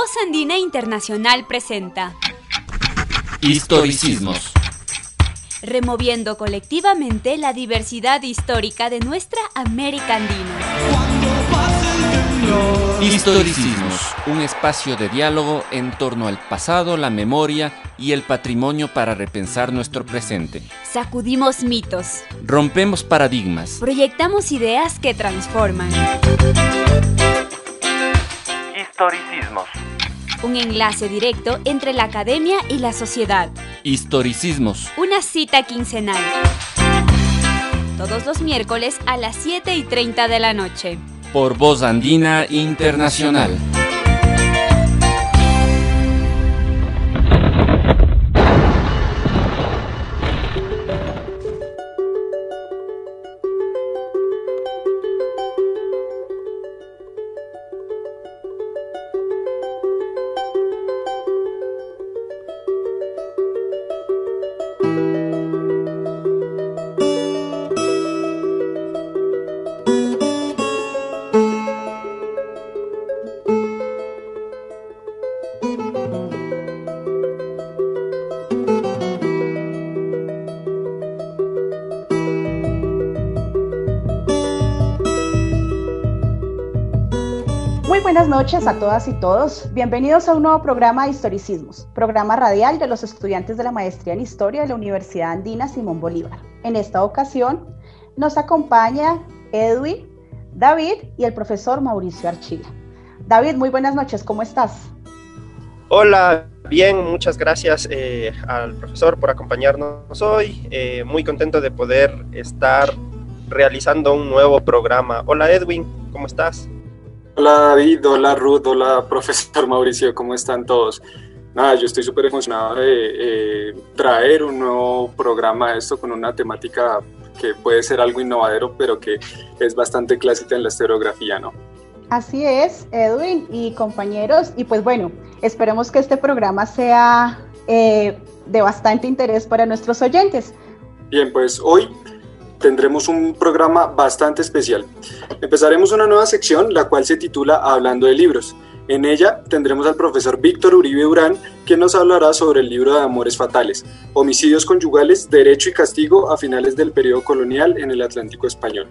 Voz Andina Internacional presenta Historicismos. Removiendo colectivamente la diversidad histórica de nuestra América Andina. Historicismos, un espacio de diálogo en torno al pasado, la memoria y el patrimonio para repensar nuestro presente. Sacudimos mitos. Rompemos paradigmas. Proyectamos ideas que transforman. Historicismos. Un enlace directo entre la academia y la sociedad. Historicismos. Una cita quincenal. Todos los miércoles a las 7 y 30 de la noche. Por Voz Andina Internacional. Noches a todas y todos. Bienvenidos a un nuevo programa de Historicismos, programa radial de los estudiantes de la Maestría en Historia de la Universidad Andina Simón Bolívar. En esta ocasión nos acompaña Edwin, David y el profesor Mauricio Archila. David, muy buenas noches, ¿cómo estás? Hola, bien, muchas gracias eh, al profesor por acompañarnos hoy. Eh, muy contento de poder estar realizando un nuevo programa. Hola Edwin, ¿cómo estás? Hola David, hola Ruth, hola profesor Mauricio, ¿cómo están todos? Nada, yo estoy súper emocionado de eh, traer un nuevo programa, esto con una temática que puede ser algo innovadero, pero que es bastante clásica en la historiografía, ¿no? Así es, Edwin y compañeros, y pues bueno, esperemos que este programa sea eh, de bastante interés para nuestros oyentes. Bien, pues hoy tendremos un programa bastante especial. Empezaremos una nueva sección, la cual se titula Hablando de libros. En ella tendremos al profesor Víctor Uribe Durán, quien nos hablará sobre el libro de Amores Fatales, Homicidios Conyugales, Derecho y Castigo a finales del periodo colonial en el Atlántico Español.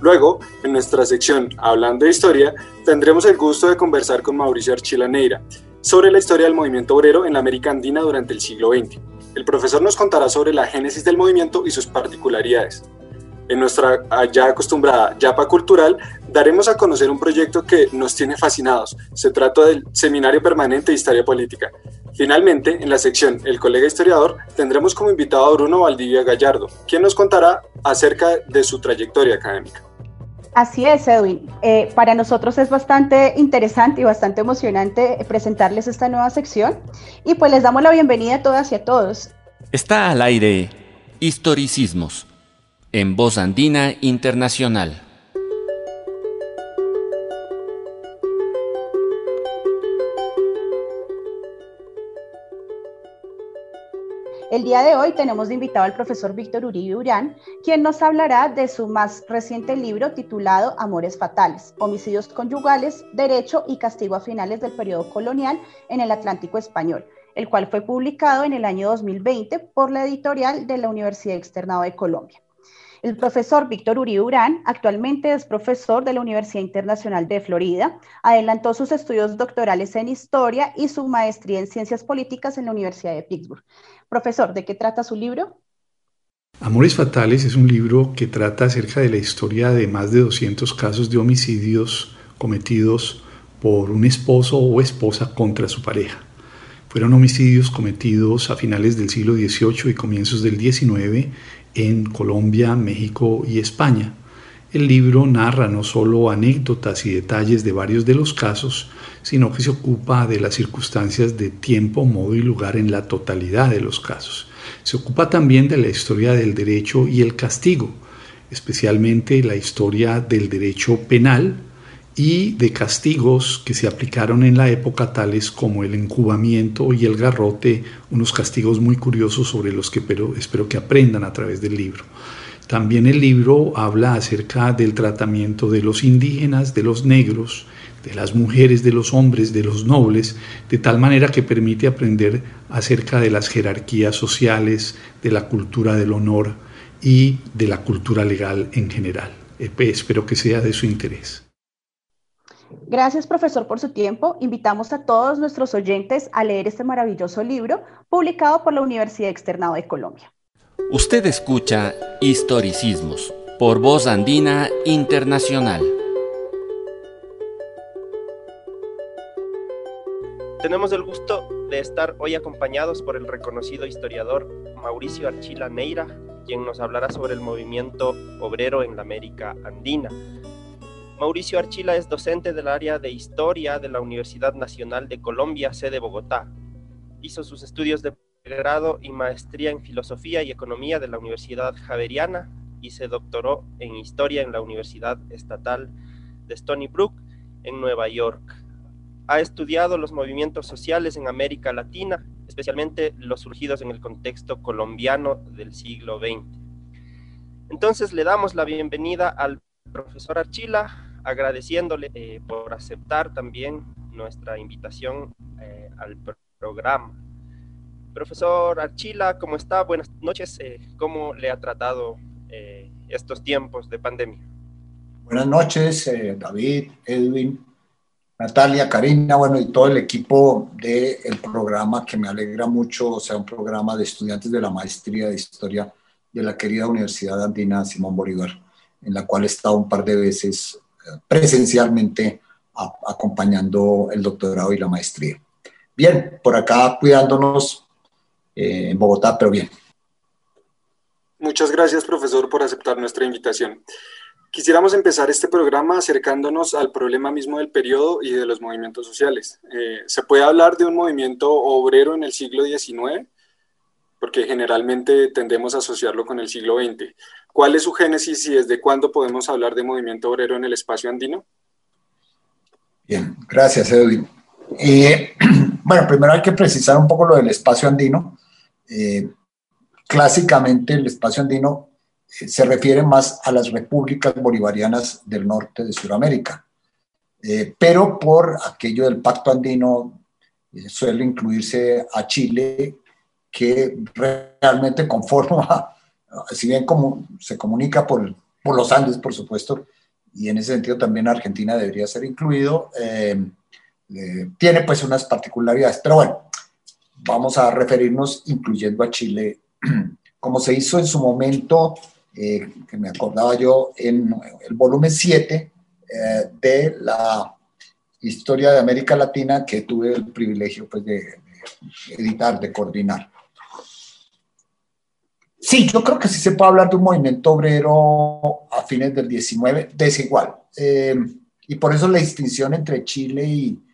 Luego, en nuestra sección Hablando de Historia, tendremos el gusto de conversar con Mauricio Archila Neira sobre la historia del movimiento obrero en la América Andina durante el siglo XX. El profesor nos contará sobre la génesis del movimiento y sus particularidades. En nuestra ya acostumbrada Yapa Cultural, daremos a conocer un proyecto que nos tiene fascinados. Se trata del Seminario Permanente de Historia Política. Finalmente, en la sección El colega historiador, tendremos como invitado a Bruno Valdivia Gallardo, quien nos contará acerca de su trayectoria académica. Así es, Edwin. Eh, para nosotros es bastante interesante y bastante emocionante presentarles esta nueva sección y pues les damos la bienvenida a todas y a todos. Está al aire Historicismos en Voz Andina Internacional. El día de hoy tenemos de invitado al profesor Víctor Uribe Urán, quien nos hablará de su más reciente libro titulado Amores Fatales, Homicidios Conyugales, Derecho y Castigo a finales del periodo colonial en el Atlántico Español, el cual fue publicado en el año 2020 por la editorial de la Universidad Externado de Colombia. El profesor Víctor Uribe Urán actualmente es profesor de la Universidad Internacional de Florida. Adelantó sus estudios doctorales en historia y su maestría en ciencias políticas en la Universidad de Pittsburgh. Profesor, ¿de qué trata su libro? Amores Fatales es un libro que trata acerca de la historia de más de 200 casos de homicidios cometidos por un esposo o esposa contra su pareja. Fueron homicidios cometidos a finales del siglo XVIII y comienzos del XIX en Colombia, México y España. El libro narra no solo anécdotas y detalles de varios de los casos, sino que se ocupa de las circunstancias de tiempo, modo y lugar en la totalidad de los casos. Se ocupa también de la historia del derecho y el castigo, especialmente la historia del derecho penal y de castigos que se aplicaron en la época tales como el encubamiento y el garrote, unos castigos muy curiosos sobre los que pero, espero que aprendan a través del libro. También el libro habla acerca del tratamiento de los indígenas, de los negros, de las mujeres, de los hombres, de los nobles, de tal manera que permite aprender acerca de las jerarquías sociales, de la cultura del honor y de la cultura legal en general. Espero que sea de su interés. Gracias, profesor, por su tiempo. Invitamos a todos nuestros oyentes a leer este maravilloso libro publicado por la Universidad Externado de Colombia. Usted escucha Historicismos por Voz Andina Internacional. Tenemos el gusto de estar hoy acompañados por el reconocido historiador Mauricio Archila Neira, quien nos hablará sobre el movimiento obrero en la América Andina Mauricio Archila es docente del área de Historia de la Universidad Nacional de Colombia, sede Bogotá. Hizo sus estudios de grado y maestría en Filosofía y Economía de la Universidad Javeriana y se doctoró en Historia en la Universidad Estatal de Stony Brook, en Nueva York. Ha estudiado los movimientos sociales en América Latina, especialmente los surgidos en el contexto colombiano del siglo XX. Entonces le damos la bienvenida al profesor Archila agradeciéndole eh, por aceptar también nuestra invitación eh, al programa. Profesor Archila, ¿cómo está? Buenas noches. Eh, ¿Cómo le ha tratado estos tiempos de pandemia? Buenas noches, David, Edwin, Natalia, Karina, bueno, y todo el equipo del programa que me alegra mucho, o sea, un programa de estudiantes de la maestría de historia de la querida Universidad Andina Simón Bolívar, en la cual he estado un par de veces presencialmente acompañando el doctorado y la maestría. Bien, por acá cuidándonos eh, en Bogotá, pero bien. Muchas gracias, profesor, por aceptar nuestra invitación. Quisiéramos empezar este programa acercándonos al problema mismo del periodo y de los movimientos sociales. Eh, ¿Se puede hablar de un movimiento obrero en el siglo XIX? Porque generalmente tendemos a asociarlo con el siglo XX. ¿Cuál es su génesis y desde cuándo podemos hablar de movimiento obrero en el espacio andino? Bien, gracias Edwin. Eh, bueno, primero hay que precisar un poco lo del espacio andino. Eh, clásicamente el espacio andino eh, se refiere más a las repúblicas bolivarianas del norte de Sudamérica, pero por aquello del pacto andino suele incluirse a Chile, que realmente conforma si bien como se comunica por, por, los Andes, por supuesto, y en ese sentido también Argentina debería ser incluido, eh, eh, tiene pues unas particularidades. Pero bueno, vamos a referirnos incluyendo a Chile, como se hizo en su momento, eh, que me acordaba yo, en el volumen 7 de la historia de América Latina que tuve el privilegio pues, de editar, de coordinar. Sí, yo creo que sí se puede hablar de un movimiento obrero a fines del 19 desigual. Eh, y por eso la distinción entre Chile y,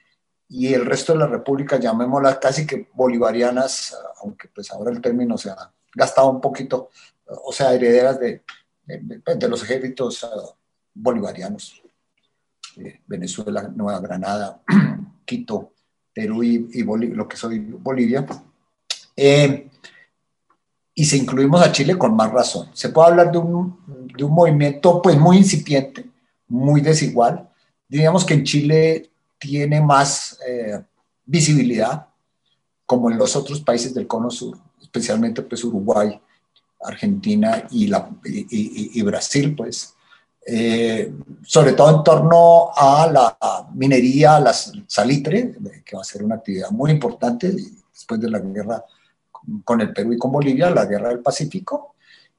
y, el resto de la República, llamémoslas casi que bolivarianas, aunque pues ahora el término se ha gastado un poquito, o sea, herederas de, de, los ejércitos uh, bolivarianos. Eh, Venezuela, Nueva Granada, Quito, Perú y, y lo que soy Bolivia. Eh, y si incluimos a Chile con más razón. Se puede hablar de un, de un movimiento pues muy incipiente, muy desigual. Diríamos que en Chile tiene más eh, visibilidad, como en los otros países del cono sur, especialmente pues Uruguay, Argentina y, la, y, y, Brasil, pues, eh, sobre todo en torno a la minería, la salitre, que va a ser una actividad muy importante después de la guerra con el Perú y con Bolivia, la guerra del Pacífico.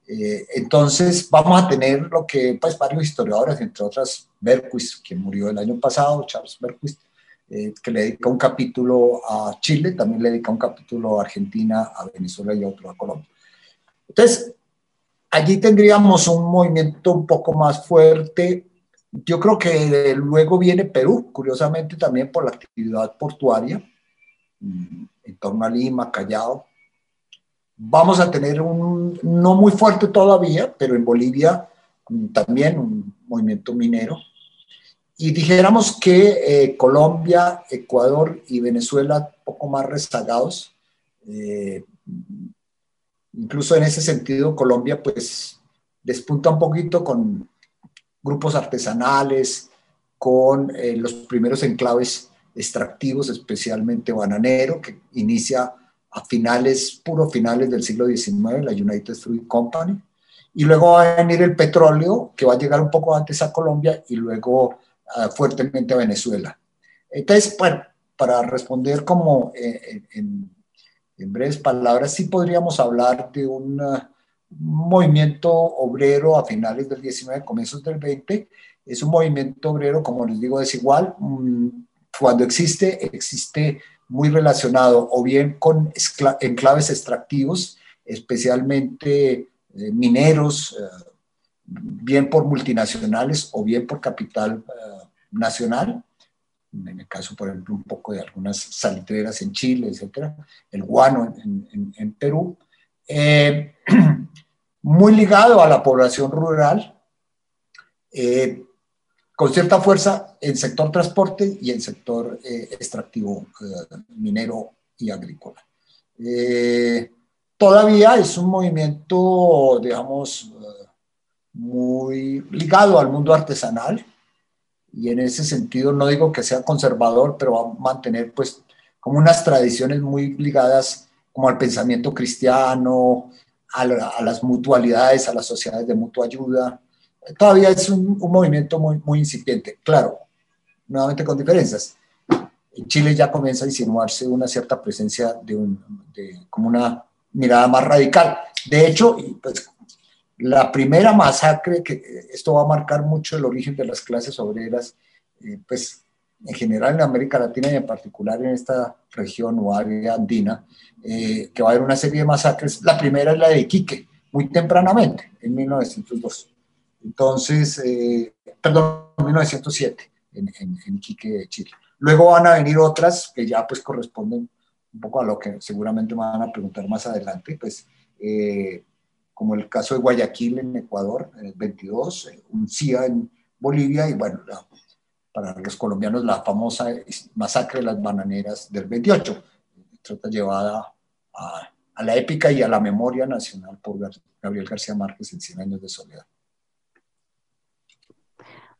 Eh, entonces vamos a tener lo que pues, varios historiadores, entre otras Berquist, que murió el año pasado, Charles Berquist, eh, que le dedica un capítulo a Chile, también le dedica un capítulo a Argentina, a Venezuela y otro a Colombia. Entonces, allí tendríamos un movimiento un poco más fuerte. Yo creo que luego viene Perú, curiosamente también por la actividad portuaria, mm, en torno a Lima, Callao, Vamos a tener un, no muy fuerte todavía, pero en Bolivia mm, también un movimiento minero. Y dijéramos que eh, Colombia, Ecuador y Venezuela poco más rezagados. Eh, incluso en ese sentido, Colombia, pues despunta un poquito con grupos artesanales, con eh, los primeros enclaves extractivos, especialmente bananero, que inicia a finales, puro finales del siglo XIX, la United Fruit Company. Y luego va a venir el petróleo, que va a llegar un poco antes a Colombia y luego ah, fuertemente a Venezuela. Entonces, para responder como eh, en, en, breves palabras, sí podríamos hablar de un movimiento obrero a finales del 19, comienzos del 20. Es un movimiento obrero, como les digo, desigual. Mm, cuando existe, existe muy relacionado o bien con enclaves extractivos, especialmente eh, mineros, eh, bien por multinacionales o bien por capital eh, nacional, en el caso, por ejemplo, un poco de algunas salitreras en Chile, etcétera, el guano en, en, Perú, muy ligado a la población rural, con cierta fuerza en sector transporte y en sector eh, extractivo eh, minero y agrícola. Eh, todavía es un movimiento, digamos, muy ligado al mundo artesanal y en ese sentido no digo que sea conservador, pero va a mantener pues como unas tradiciones muy ligadas como al pensamiento cristiano, a, a las mutualidades, a las sociedades de mutua ayuda, todavía es un, movimiento muy, incipiente, claro, nuevamente con diferencias. En Chile ya comienza a insinuarse una cierta presencia de, un, como una mirada más radical. De hecho, pues, la primera masacre, que esto va a marcar mucho el origen de las clases obreras, eh, pues en general en América Latina y en particular en esta región o área andina, eh, que va a haber una serie de masacres. La primera es la de Iquique, muy tempranamente, en 1902. Entonces, eh, perdón, 1907, en, en, en Iquique, Chile. Luego van a venir otras que ya pues corresponden un poco a lo que seguramente me van a preguntar más adelante, pues eh, como el caso de Guayaquil en Ecuador, en el 22, un CIA en Bolivia y bueno, para los colombianos la famosa masacre de las bananeras del 28, trata llevada a, a la épica y a la memoria nacional por Gabriel García Márquez en 100 años de soledad.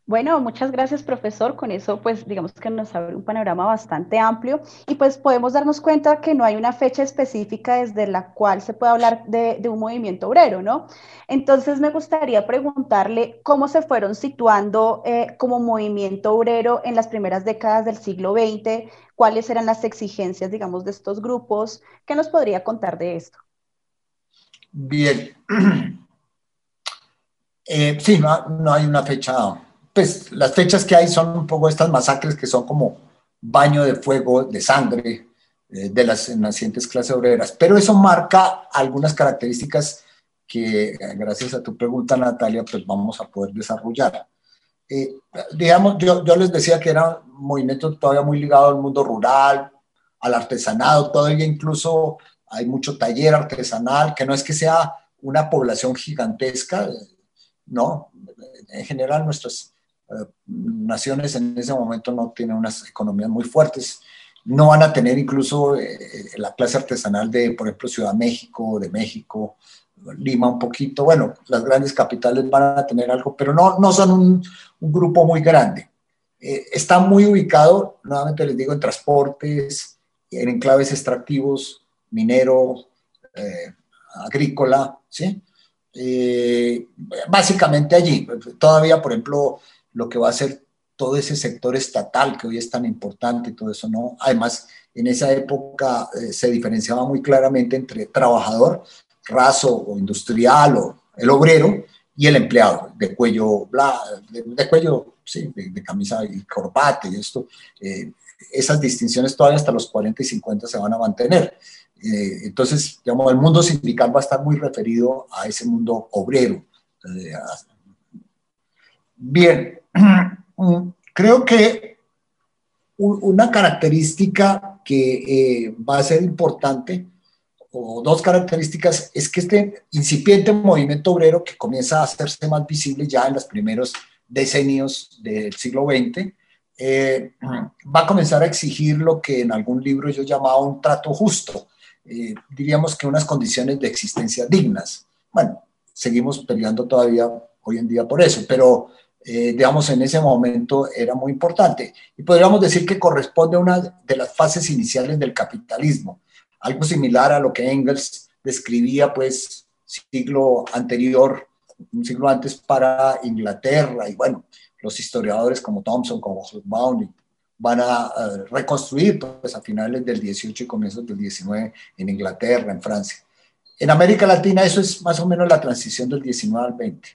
Bueno, muchas gracias, profesor. Con eso, pues, digamos que nos abre un panorama bastante amplio y pues podemos darnos cuenta que no hay una fecha específica desde la cual se puede hablar de, un movimiento obrero, ¿no? Entonces, me gustaría preguntarle cómo se fueron situando eh, como movimiento obrero en las primeras décadas del siglo XX, cuáles eran las exigencias, digamos, de estos grupos. ¿Qué nos podría contar de esto? Bien. Eh, sí, no hay una fecha pues las fechas que hay son un poco estas masacres que son como baño de fuego, de sangre eh, de las nacientes clases obreras. Pero eso marca algunas características que, gracias a tu pregunta, Natalia, pues vamos a poder desarrollar. Eh, digamos, yo, yo, les decía que era un movimiento todavía muy ligado al mundo rural, al artesanado, todavía incluso hay mucho taller artesanal, que no es que sea una población gigantesca, no, en general nuestras eh, naciones en ese momento no tienen unas economías muy fuertes. No van a tener incluso eh, la clase artesanal de, por ejemplo, Ciudad México, de México, Lima un poquito. Bueno, las grandes capitales van a tener algo, pero no, no son un, grupo muy grande. Eh, está muy ubicado, nuevamente les digo, en transportes, en enclaves extractivos, minero, agrícola, ¿sí? básicamente allí. Todavía, por ejemplo, lo que va a ser todo ese sector estatal que hoy es tan importante y todo eso, ¿no? Además, en esa época eh, se diferenciaba muy claramente entre trabajador, raso o industrial o el obrero y el empleado de cuello, bla, de, cuello, sí, de, camisa y corbata y esto. Eh, esas distinciones todavía hasta los 40 y 50 se van a mantener. Eh, entonces, digamos, el mundo sindical va a estar muy referido a ese mundo obrero. Bien, creo que una característica que eh, va a ser importante, o dos características, es que este incipiente movimiento obrero que comienza a hacerse más visible ya en los primeros decenios del siglo XX, eh, va a comenzar a exigir lo que en algún libro yo llamaba un trato justo, eh, diríamos que unas condiciones de existencia dignas. Bueno, seguimos peleando todavía hoy en día por eso, pero eh, digamos, en ese momento era muy importante. Y podríamos decir que corresponde a una de las fases iniciales del capitalismo, algo similar a lo que Engels describía, pues, siglo anterior, un siglo antes para Inglaterra, y bueno, los historiadores como Thompson, como Hobsbawm, van a reconstruir pues, a finales del 18 y comienzos del 19 en Inglaterra, en Francia. En América Latina eso es más o menos la transición del 19 al 20.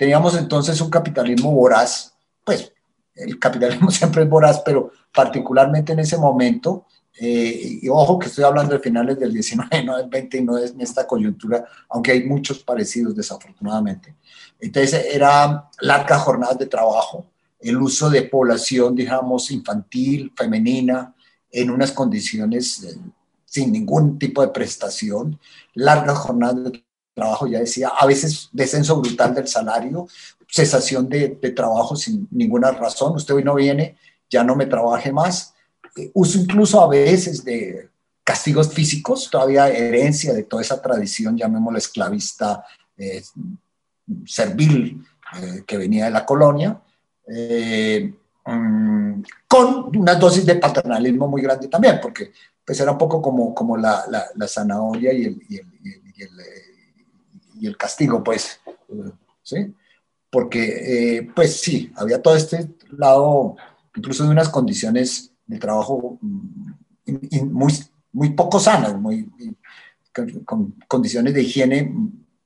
Teníamos entonces un capitalismo voraz, pues el capitalismo siempre es voraz, pero particularmente en ese momento, eh, y ojo que estoy hablando de finales del 19, no del 20 y no es en esta coyuntura, aunque hay muchos parecidos desafortunadamente. Entonces era largas jornadas de trabajo, el uso de población, digamos, infantil, femenina, en unas condiciones eh, sin ningún tipo de prestación, largas jornadas de trabajo, ya decía, a veces descenso brutal del salario, cesación de, trabajo sin ninguna razón, usted hoy no viene, ya no me trabaje más, eh, uso incluso a veces de castigos físicos, todavía herencia de toda esa tradición, llamémosla esclavista, eh, servil, eh, que venía de la colonia, mm, con una dosis de paternalismo muy grande también, porque pues era un poco como, como la, la, zanahoria y el, y el, y el y el castigo, pues, ¿sí? Porque, eh, pues sí, había todo este lado, incluso de unas condiciones de trabajo mm, muy, muy poco sanas, muy, con condiciones de higiene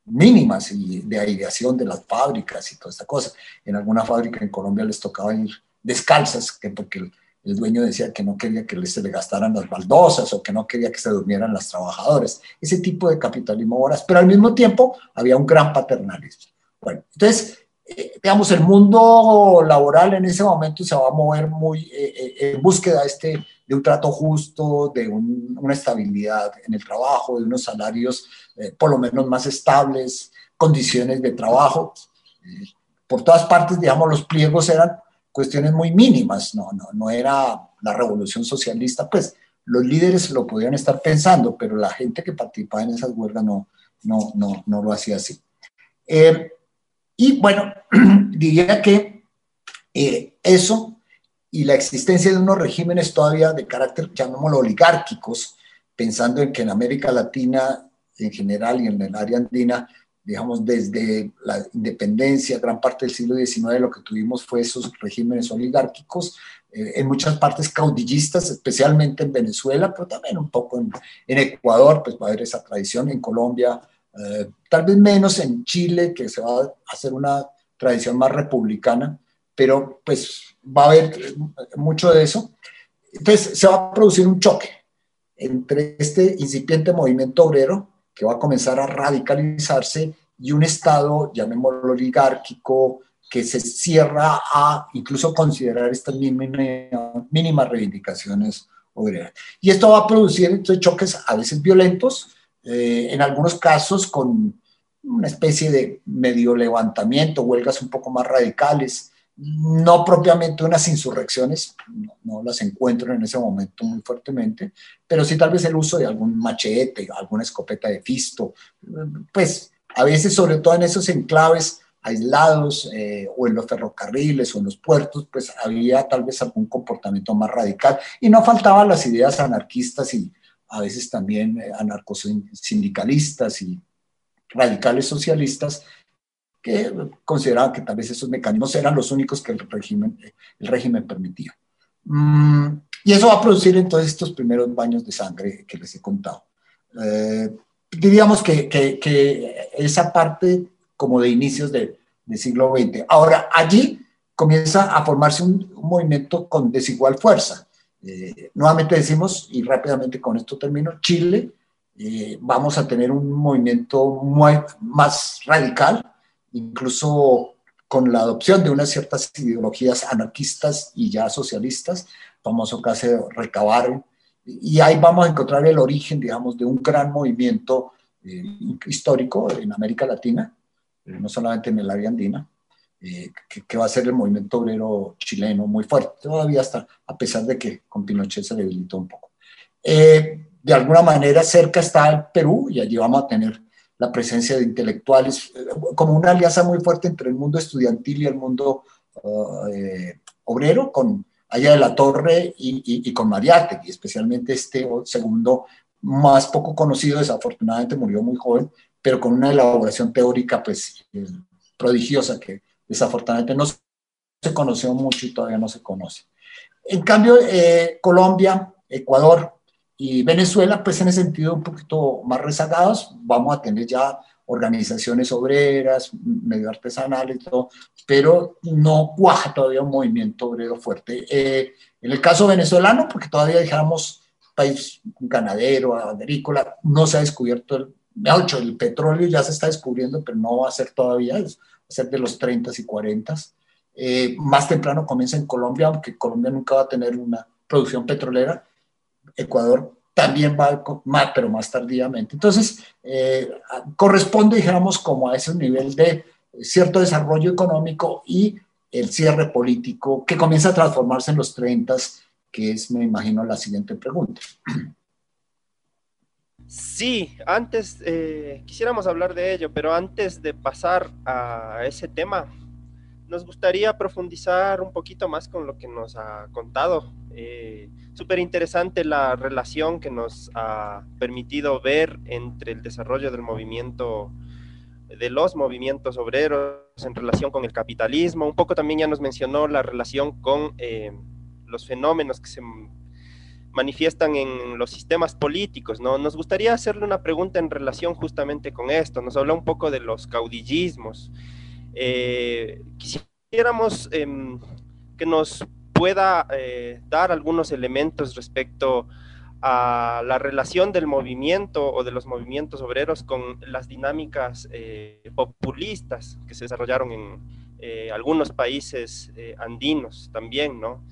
mínimas y de aireación de las fábricas y toda esta cosa. En alguna fábrica en Colombia les tocaba ir descalzas, que porque el dueño decía que no quería que se le gastaran las baldosas o que no quería que se durmieran las trabajadoras. Ese tipo de capitalismo voraz, pero al mismo tiempo había un gran paternalismo. Bueno, entonces, eh, digamos, el mundo laboral en ese momento se va a mover muy eh, eh, en búsqueda este, de un trato justo, de una estabilidad en el trabajo, de unos salarios por lo menos más estables, condiciones de trabajo. por todas partes, digamos, los pliegos eran cuestiones muy mínimas, no, no, no era la revolución socialista, pues los líderes lo podían estar pensando, pero la gente que participaba en esas huelgas no, no, no, no lo hacía así. Eh, y bueno, diría que eh, eso y la existencia de unos regímenes todavía de carácter, llamémoslo oligárquicos, pensando en que en América Latina en general y en el área andina digamos, desde la independencia, gran parte del siglo XIX, lo que tuvimos fue esos regímenes oligárquicos, eh, en muchas partes caudillistas, especialmente en Venezuela, pero también un poco en, en Ecuador, pues va a haber esa tradición, en Colombia, eh, tal vez menos en Chile, que se va a hacer una tradición más republicana, pero pues va a haber mucho de eso. Entonces se va a producir un choque entre este incipiente movimiento obrero, que va a comenzar a radicalizarse y un Estado, llamémoslo oligárquico, que se cierra a incluso considerar estas mínimas, reivindicaciones obreras. Y esto va a producir entonces, choques a veces violentos, eh, en algunos casos con una especie de medio levantamiento, huelgas un poco más radicales, no propiamente unas insurrecciones, no, las encuentro en ese momento muy fuertemente, pero sí tal vez el uso de algún machete, alguna escopeta de fisto, pues a veces sobre todo en esos enclaves aislados eh, o en los ferrocarriles o en los puertos, pues había tal vez algún comportamiento más radical y no faltaban las ideas anarquistas y a veces también eh, anarcosindicalistas y radicales socialistas que consideraban que tal vez esos mecanismos eran los únicos que el régimen, el régimen permitía. Mm, y eso va a producir entonces estos primeros baños de sangre que les he contado. Eh, diríamos que, que, esa parte como de inicios del siglo XX. Ahora, allí comienza a formarse un, movimiento con desigual fuerza. Eh, nuevamente decimos, y rápidamente con esto termino, Chile, eh, vamos a tener un movimiento muy, más radical, incluso con la adopción de unas ciertas ideologías anarquistas y ya socialistas, famoso caso de recabar, y ahí vamos a encontrar el origen, digamos, de un gran movimiento eh, histórico en América Latina, eh, no solamente en el área andina, eh, que, va a ser el movimiento obrero chileno muy fuerte, todavía hasta, a pesar de que con Pinochet se debilitó un poco. de alguna manera cerca está el Perú y allí vamos a tener la presencia de intelectuales, eh, como una alianza muy fuerte entre el mundo estudiantil y el mundo eh, obrero, con Allá de la Torre y, y, y con Mariátegui, especialmente este segundo, más poco conocido, desafortunadamente murió muy joven, pero con una elaboración teórica pues prodigiosa que desafortunadamente no se conoció mucho y todavía no se conoce. En cambio, eh, Colombia, Ecuador y Venezuela, pues en ese sentido un poquito más rezagados, vamos a tener ya organizaciones obreras, medio artesanales, todo, pero no cuaja todavía un movimiento obrero fuerte. Eh, en el caso venezolano, porque todavía dijéramos país ganadero, agrícola, no se ha descubierto el, hecho, el petróleo ya se está descubriendo, pero no va a ser todavía, va a ser de los 30 y 40. Eh, más temprano comienza en Colombia, aunque Colombia nunca va a tener una producción petrolera. Ecuador también va más, pero más tardíamente. Entonces, eh, corresponde, digamos, como a ese nivel de cierto desarrollo económico y el cierre político que comienza a transformarse en los 30, que es, me imagino, la siguiente pregunta. Sí, antes eh, quisiéramos hablar de ello, pero antes de pasar a ese tema, nos gustaría profundizar un poquito más con lo que nos ha contado. Eh, Súper interesante la relación que nos ha permitido ver entre el desarrollo del movimiento, de los movimientos obreros en relación con el capitalismo. Un poco también ya nos mencionó la relación con eh, los fenómenos que se manifiestan en los sistemas políticos, ¿no? Nos gustaría hacerle una pregunta en relación justamente con esto. Nos habla un poco de los caudillismos. Eh, quisiéramos em, que nos pueda eh, dar algunos elementos respecto a la relación del movimiento o de los movimientos obreros con las dinámicas eh, populistas que se desarrollaron en algunos países andinos también, ¿no?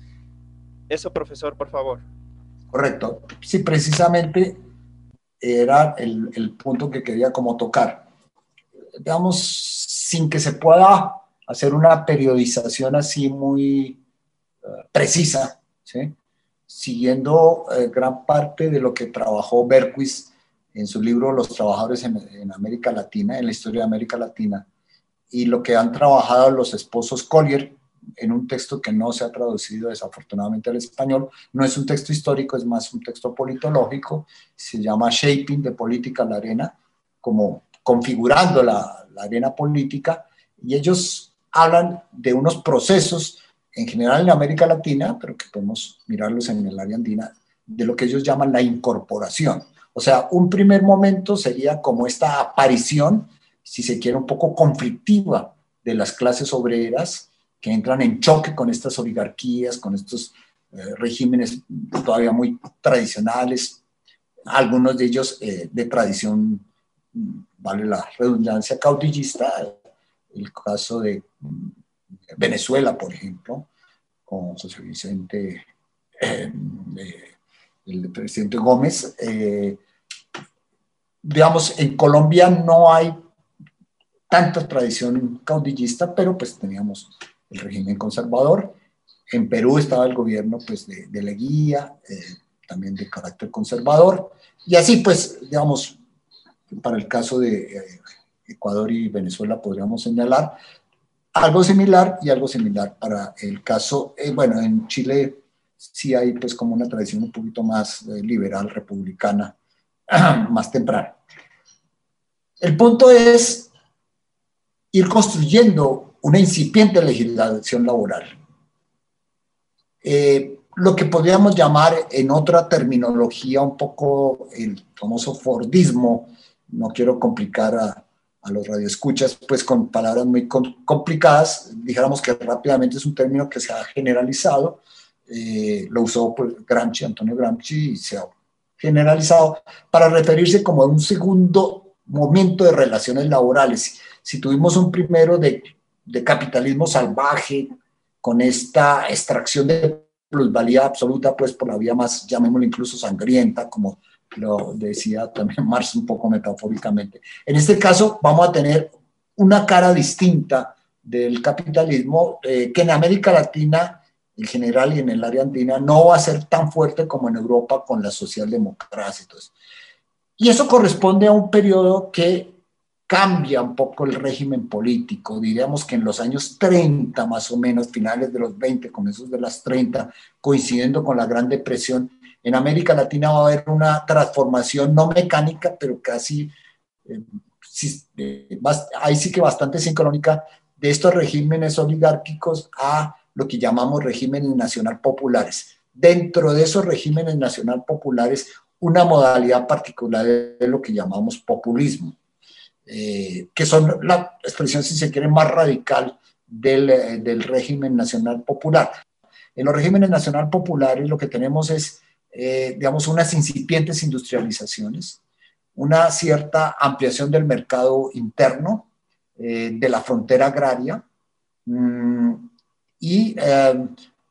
Eso, profesor, por favor. Correcto. Sí, precisamente era el, punto que quería como tocar. Digamos, sin que se pueda hacer una periodización así muy uh, precisa, siguiendo uh, gran parte de lo que trabajó Berquist en su libro Los trabajadores en, en, América Latina, en la historia de América Latina, y lo que han trabajado los esposos Collier en un texto que no se ha traducido desafortunadamente al español. No es un texto histórico, es más un texto politológico, se llama Shaping de Política la Arena, como configurando la, la arena política, y ellos hablan de unos procesos en general en América Latina, pero que podemos mirarlos en el área andina, de lo que ellos llaman la incorporación. O sea, un primer momento sería como esta aparición, si se quiere, un poco conflictiva de las clases obreras que entran en choque con estas oligarquías, con estos eh, regímenes todavía muy tradicionales, algunos de ellos eh, de tradición, vale la redundancia, caudillista, el caso de Venezuela, por ejemplo, con José Vicente, eh, el presidente Gómez. Eh, digamos, en Colombia no hay tanta tradición caudillista, pero pues teníamos el régimen conservador. En Perú estaba el gobierno pues de, de Leguía, eh, también de carácter conservador. Y así pues, digamos, para el caso de eh, Ecuador y Venezuela podríamos señalar algo similar y algo similar para el caso, eh, bueno, en Chile sí hay pues como una tradición un poquito más eh, liberal, republicana, más temprana. El punto es ir construyendo una incipiente legislación laboral. Lo que podríamos llamar en otra terminología un poco el famoso Fordismo, no quiero complicar a, a los radioescuchas, pues con palabras muy complicadas, dijéramos que rápidamente es un término que se ha generalizado, eh, lo usó pues, Gramsci, Antonio Gramsci, y se ha generalizado para referirse como a un segundo momento de relaciones laborales. Si tuvimos un primero de, de capitalismo salvaje, con esta extracción de plusvalía absoluta, pues por la vía más, llamémoslo incluso sangrienta, como lo decía también Marx un poco metafóricamente. En este caso vamos a tener una cara distinta del capitalismo eh, que en América Latina en general y en el área andina no va a ser tan fuerte como en Europa con la socialdemocracia eso. Y eso corresponde a un periodo que cambia un poco el régimen político. Diríamos que en los años 30, más o menos, finales de los 20, comienzos de las 30, coincidiendo con la Gran Depresión, en América Latina va a haber una transformación no mecánica, pero casi, eh, eh, ahí sí que bastante sincrónica, de estos regímenes oligárquicos a lo que llamamos regímenes nacional populares. Dentro de esos regímenes nacional populares, una modalidad particular de lo que llamamos populismo eh, que son la expresión, si se quiere, más radical del, eh, del, régimen nacional popular. En los regímenes nacional populares lo que tenemos es, eh, digamos, unas incipientes industrializaciones, una cierta ampliación del mercado interno, de la frontera agraria, mm, y,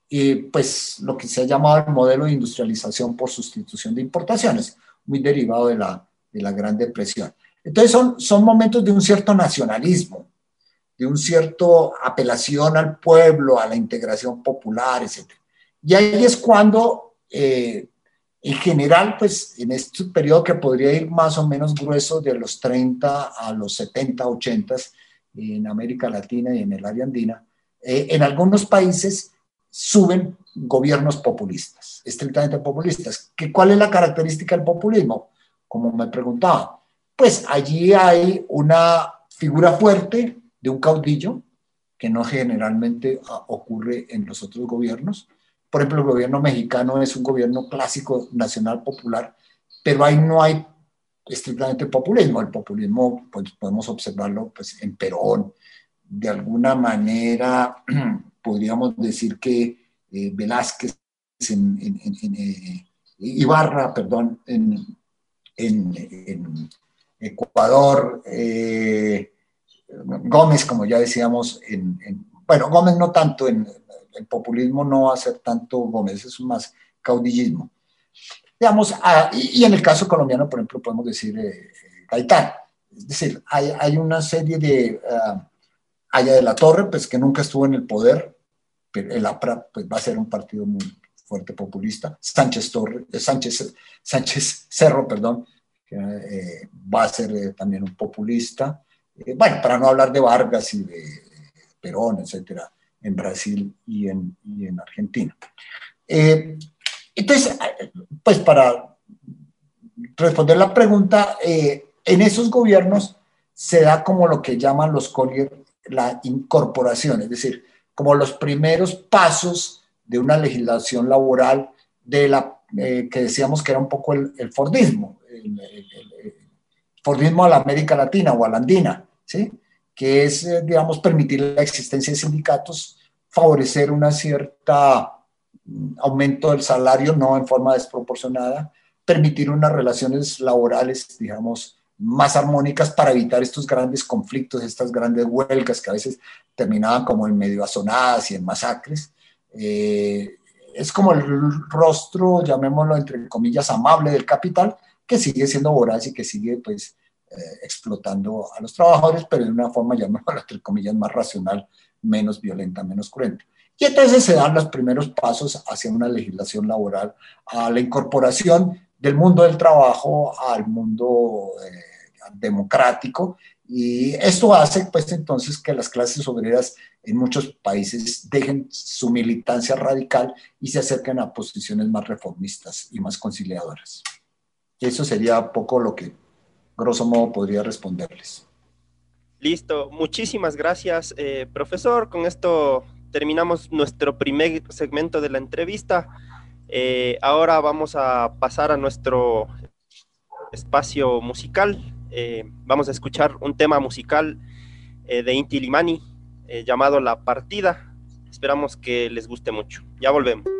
y, pues lo que se ha llamado el modelo de industrialización por sustitución de importaciones, muy derivado de la, de la Gran Depresión. Entonces son, son momentos de un cierto nacionalismo, de un cierto apelación al pueblo, a la integración popular, etc. Y ahí es cuando, eh, en general, pues en este periodo que podría ir más o menos grueso de los 30 a los 70, 80 en América Latina y en el área andina, eh, en algunos países suben gobiernos populistas, estrictamente populistas. ¿Qué, ¿Cuál es la característica del populismo? Como me preguntaba, pues allí hay una figura fuerte de un caudillo, que no generalmente ah, ocurre en los otros gobiernos. Por ejemplo, el gobierno mexicano es un gobierno clásico nacional popular, pero ahí no hay estrictamente populismo. El populismo, pues podemos observarlo pues, en Perón. De alguna manera, podríamos decir que eh, Velázquez, en, eh, Ibarra, perdón, en, Ecuador, eh, Gómez, como ya decíamos, en, bueno, Gómez no tanto, en el populismo no va a ser tanto Gómez, es más caudillismo. Digamos, ah, y, en el caso colombiano, por ejemplo, podemos decir eh, Gaitán. Es decir, hay, hay una serie de... Uh, Aya de la Torre, pues que nunca estuvo en el poder, el APRA pues, va a ser un partido muy fuerte populista. Sánchez, Torre, eh, Sánchez, Sánchez Cerro, perdón, eh, va a ser eh, también un populista. Eh, bueno, para no hablar de Vargas y de Perón, etcétera, en Brasil y en, Argentina. entonces, pues para responder la pregunta, en esos gobiernos se da como lo que llaman los Collier la incorporación, es decir, como los primeros pasos de una legislación laboral de la que decíamos que era un poco el, el Fordismo, el, Fordismo a la América Latina o a la andina, ¿sí? Que es, eh, digamos, permitir la existencia de sindicatos, favorecer una cierta mm, aumento del salario, no en forma desproporcionada, permitir unas relaciones laborales, digamos, más armónicas para evitar estos grandes conflictos, estas grandes huelgas que a veces terminaban como en medio azonadas y en masacres. Eh, es como el rostro, llamémoslo entre comillas, amable del capital, que sigue siendo voraz y que sigue pues eh, explotando a los trabajadores, pero de una forma, llamémosla entre comillas, más racional, menos violenta, menos cruenta. Y entonces se dan los primeros pasos hacia una legislación laboral, a la incorporación del mundo del trabajo al mundo eh, democrático. Y esto hace, pues, entonces que las clases obreras en muchos países dejen su militancia radical y se acerquen a posiciones más reformistas y más conciliadoras. Eso sería poco lo que, grosso modo, podría responderles. Listo, muchísimas gracias, eh, profesor. Con esto terminamos nuestro primer segmento de la entrevista. Eh, ahora vamos a pasar a nuestro espacio musical. Eh, vamos a escuchar un tema musical de Inti Limani llamado La Partida. Esperamos que les guste mucho. Ya volvemos.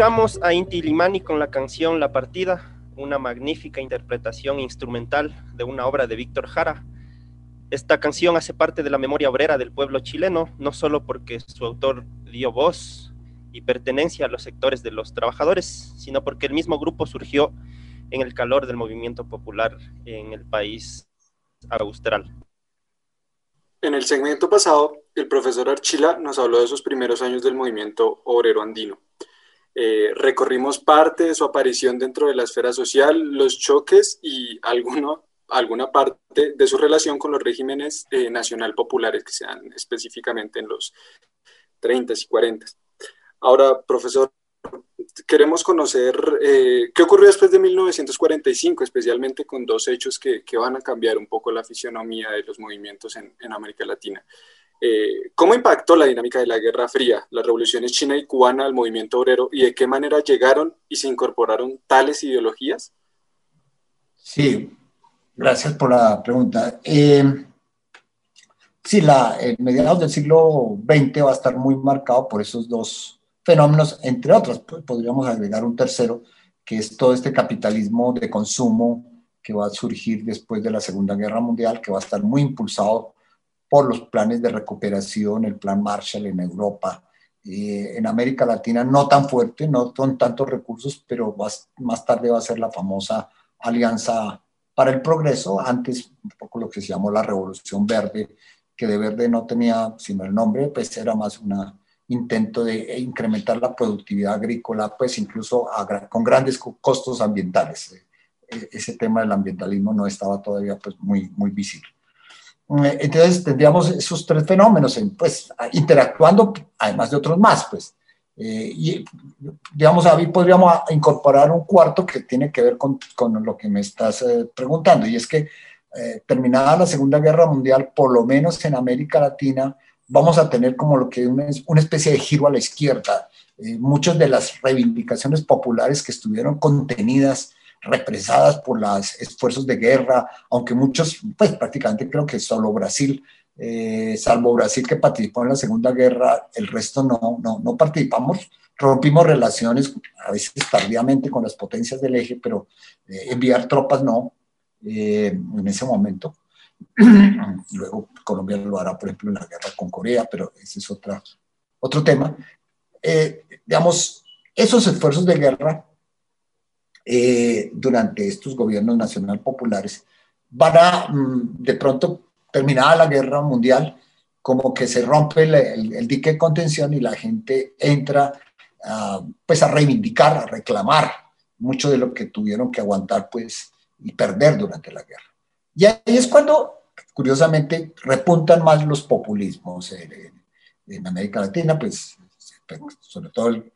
Escuchamos a Inti Limani con la canción La Partida, una magnífica interpretación instrumental de una obra de Víctor Jara. Esta canción hace parte de la memoria obrera del pueblo chileno, no solo porque su autor dio voz y pertenencia a los sectores de los trabajadores, sino porque el mismo grupo surgió en el calor del movimiento popular en el país austral. En el segmento pasado, el profesor Archila nos habló de sus primeros años del movimiento obrero andino. Eh, recorrimos parte de su aparición dentro de la esfera social, los choques y alguno, alguna parte de su relación con los regímenes eh, nacional populares que se dan específicamente en los 30 y 40. Ahora, profesor, queremos conocer eh, qué ocurrió después de 1945, especialmente con dos hechos que, que, van a cambiar un poco la fisionomía de los movimientos en, en América Latina. Eh, ¿Cómo impactó la dinámica de la Guerra Fría, las revoluciones china y cubana al movimiento obrero y de qué manera llegaron y se incorporaron tales ideologías? Sí, gracias por la pregunta. Eh, sí, la, el mediados del siglo XX va a estar muy marcado por esos dos fenómenos, entre otros, pues, podríamos agregar un tercero, que es todo este capitalismo de consumo que va a surgir después de la Segunda Guerra Mundial, que va a estar muy impulsado por los planes de recuperación, el plan Marshall en Europa, eh, en América Latina no tan fuerte, no con tantos recursos, pero más, más tarde va a ser la famosa Alianza para el Progreso, antes un poco lo que se llamó la Revolución Verde, que de verde no tenía sino el nombre, pues era más un intento de incrementar la productividad agrícola, pues incluso con grandes costos ambientales. E, ese tema del ambientalismo no estaba todavía pues muy, muy visible. Eh, entonces tendríamos esos tres fenómenos, pues, interactuando, además de otros más, pues. Eh, y, digamos, ahí podríamos incorporar un cuarto que tiene que ver con, con lo que me estás eh, preguntando, y es que terminada la Segunda Guerra Mundial, por lo menos en América Latina, vamos a tener como lo que una, una especie de giro a la izquierda. muchas de las reivindicaciones populares que estuvieron contenidas represadas por los esfuerzos de guerra, aunque muchos, pues prácticamente creo que solo Brasil, eh, salvo Brasil que participó en la Segunda Guerra, el resto no, no, no participamos, rompimos relaciones a veces tardíamente con las potencias del eje, pero eh, enviar tropas no, eh, en ese momento. Luego Colombia lo hará, por ejemplo, en la guerra con Corea, pero ese es otra, otro tema. digamos, esos esfuerzos de guerra eh, durante estos gobiernos nacional populares, van a, mm, de pronto, terminada la guerra mundial, como que se rompe el, dique de contención y la gente entra a, pues a reivindicar, a reclamar mucho de lo que tuvieron que aguantar pues, y perder durante la guerra. Y ahí es cuando, curiosamente, repuntan más los populismos en América Latina, pues sobre todo el,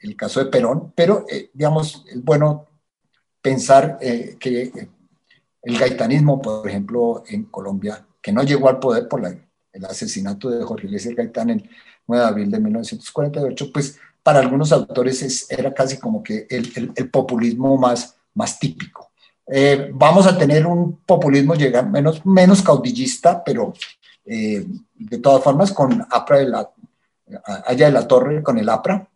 el caso de Perón, pero eh, digamos, es bueno pensar eh, que el gaitanismo, por ejemplo, en Colombia, que no llegó al poder por el asesinato de Jorge Iglesias Gaitán el 9 de abril de 1948, pues para algunos autores era casi como que el, el, populismo más, más típico. Eh, vamos a tener un populismo llegar menos, menos caudillista, pero eh, de todas formas con APRA de la, allá de la torre, con el APRA,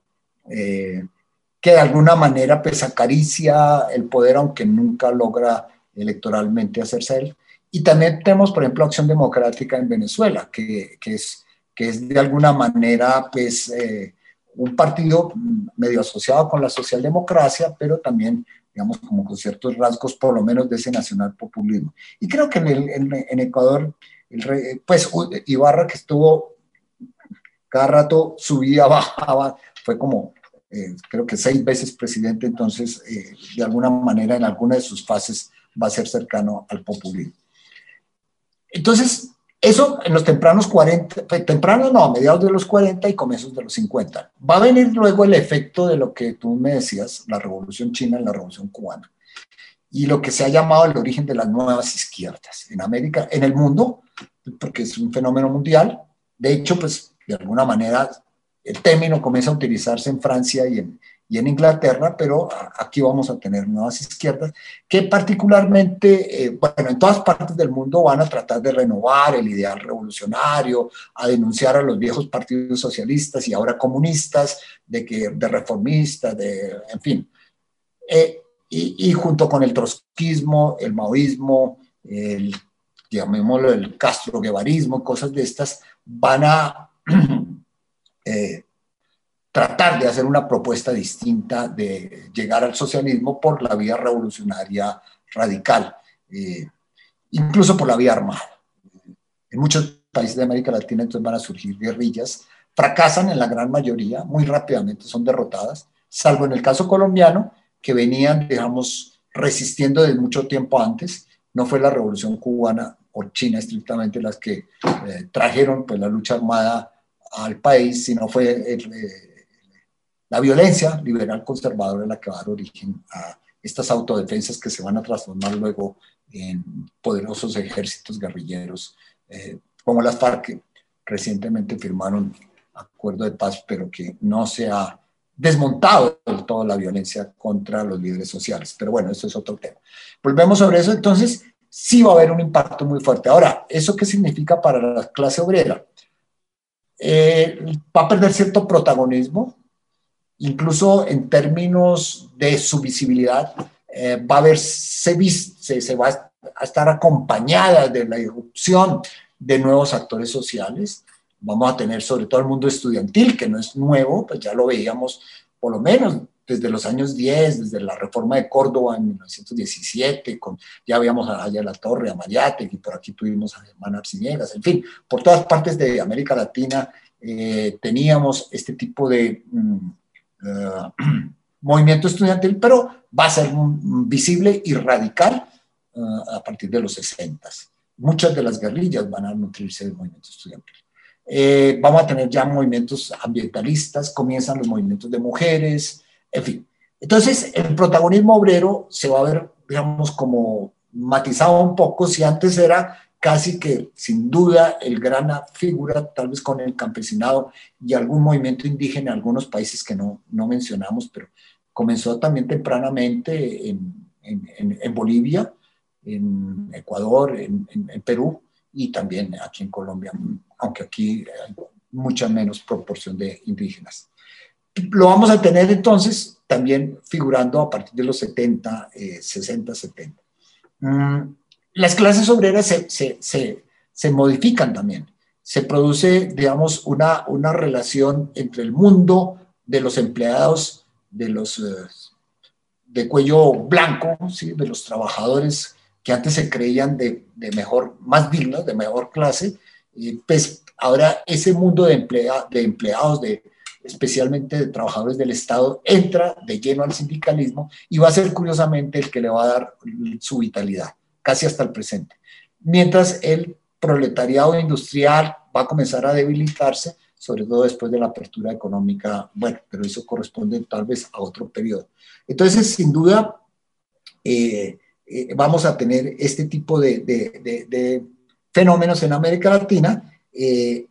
que de alguna manera pues acaricia el poder, aunque nunca logra electoralmente hacerse él. Y también tenemos, por ejemplo, Acción Democrática en Venezuela, que, que es, que es de alguna manera pues eh, un partido medio asociado con la socialdemocracia, pero también, digamos, como con ciertos rasgos, por lo menos de ese nacional populismo. Y creo que en, Ecuador, el, pues Ibarra que estuvo cada rato subía, bajaba, fue como eh, creo que seis veces presidente, entonces eh, de alguna manera en alguna de sus fases va a ser cercano al populismo. Entonces, eso en los tempranos 40, tempranos no, a mediados de los 40 y comienzos de los 50. Va a venir luego el efecto de lo que tú me decías, la revolución china y la revolución cubana. Y lo que se ha llamado el origen de las nuevas izquierdas en América, en el mundo, porque es un fenómeno mundial. De hecho, pues de alguna manera el término comienza a utilizarse en Francia y en, y en Inglaterra, pero aquí vamos a tener nuevas izquierdas que particularmente, eh, bueno, en todas partes del mundo van a tratar de renovar el ideal revolucionario, a denunciar a los viejos partidos socialistas y ahora comunistas, de, que, de reformistas, de, en fin. Eh, y, y, junto con el trotskismo, el maoísmo, el, llamémoslo el castro-guevarismo, cosas de estas, van a... Eh, tratar de hacer una propuesta distinta de llegar al socialismo por la vía revolucionaria radical, eh, incluso por la vía armada. En muchos países de América Latina entonces van a surgir guerrillas, fracasan en la gran mayoría, muy rápidamente son derrotadas, salvo en el caso colombiano, que venían, digamos, resistiendo desde mucho tiempo antes. No fue la revolución cubana o China estrictamente las que eh, trajeron pues, la lucha armada al país, sino fue el, eh, la violencia liberal conservadora la que va a dar origen a estas autodefensas que se van a transformar luego en poderosos ejércitos guerrilleros, eh, como las FARC, que recientemente firmaron acuerdo de paz, pero que no se ha desmontado del todo la violencia contra los líderes sociales. Pero bueno, eso es otro tema. Volvemos sobre eso, entonces sí va a haber un impacto muy fuerte. Ahora, ¿eso qué significa para la clase obrera? Eh, va a perder cierto protagonismo, incluso en términos de su visibilidad, eh, va a va a estar acompañada de la irrupción de nuevos actores sociales. Vamos a tener sobre todo el mundo estudiantil, que no es nuevo, pues ya lo veíamos por lo menos desde los años 10, desde la reforma de Córdoba en 1917, con, ya veíamos a Aya La Torre, a Mariate, y por aquí tuvimos a Germán Arciniegas, en fin, por todas partes de América Latina eh, teníamos este tipo de, mm, eh, movimiento estudiantil, pero va a ser visible y radical eh, a partir de los 60. Muchas de las guerrillas van a nutrirse del movimiento estudiantil. Eh, vamos a tener ya movimientos ambientalistas, comienzan los movimientos de mujeres, en fin. Entonces, el protagonismo obrero se va a ver, digamos, como matizado un poco, si antes era casi que sin duda el gran figura, tal vez con el campesinado y algún movimiento indígena en algunos países que no, no mencionamos, pero comenzó también tempranamente en, en, en Bolivia, en Ecuador, en, Perú y también aquí en Colombia, aunque aquí hay mucha menos proporción de indígenas. Lo vamos a tener entonces también figurando a partir de los 70, 60, 70 las clases obreras se, modifican también. Se produce, digamos, una, una relación entre el mundo de los empleados, de los eh, de cuello blanco, ¿sí? de los trabajadores que antes se creían de, mejor, más dignos, de mejor clase, y pues ahora ese mundo de, emplea, de empleados, de, especialmente de trabajadores del Estado, entra de lleno al sindicalismo y va a ser curiosamente el que le va a dar su vitalidad casi hasta el presente. Mientras el proletariado industrial va a comenzar a debilitarse, sobre todo después de la apertura económica, bueno, pero eso corresponde tal vez a otro periodo. Entonces, sin duda, eh, eh, vamos a tener este tipo de, fenómenos en América Latina. Eh,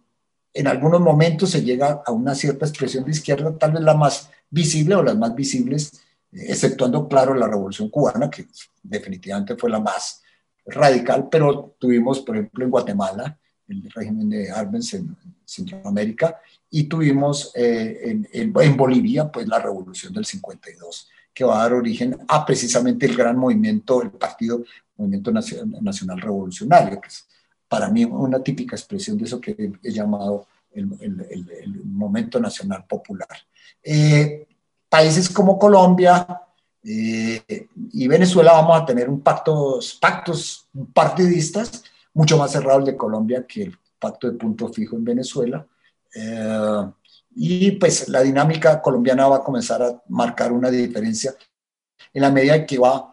en algunos momentos se llega a una cierta expresión de izquierda, tal vez la más visible o las más visibles, exceptuando, claro, la Revolución Cubana, que definitivamente fue la más radical, pero tuvimos, por ejemplo, en Guatemala, el régimen de Arbenz en Centroamérica, y tuvimos eh, en, en, Bolivia, pues la revolución del 52, que va a dar origen a precisamente el gran movimiento, el partido Movimiento Nacional, Revolucionario, que es para mí una típica expresión de eso que he llamado el, momento nacional popular. Eh, países como Colombia, eh, y Venezuela vamos a tener un pactos, pactos partidistas mucho más cerrados de Colombia que el pacto de punto fijo en Venezuela. Eh, y pues la dinámica colombiana va a comenzar a marcar una diferencia en la medida que va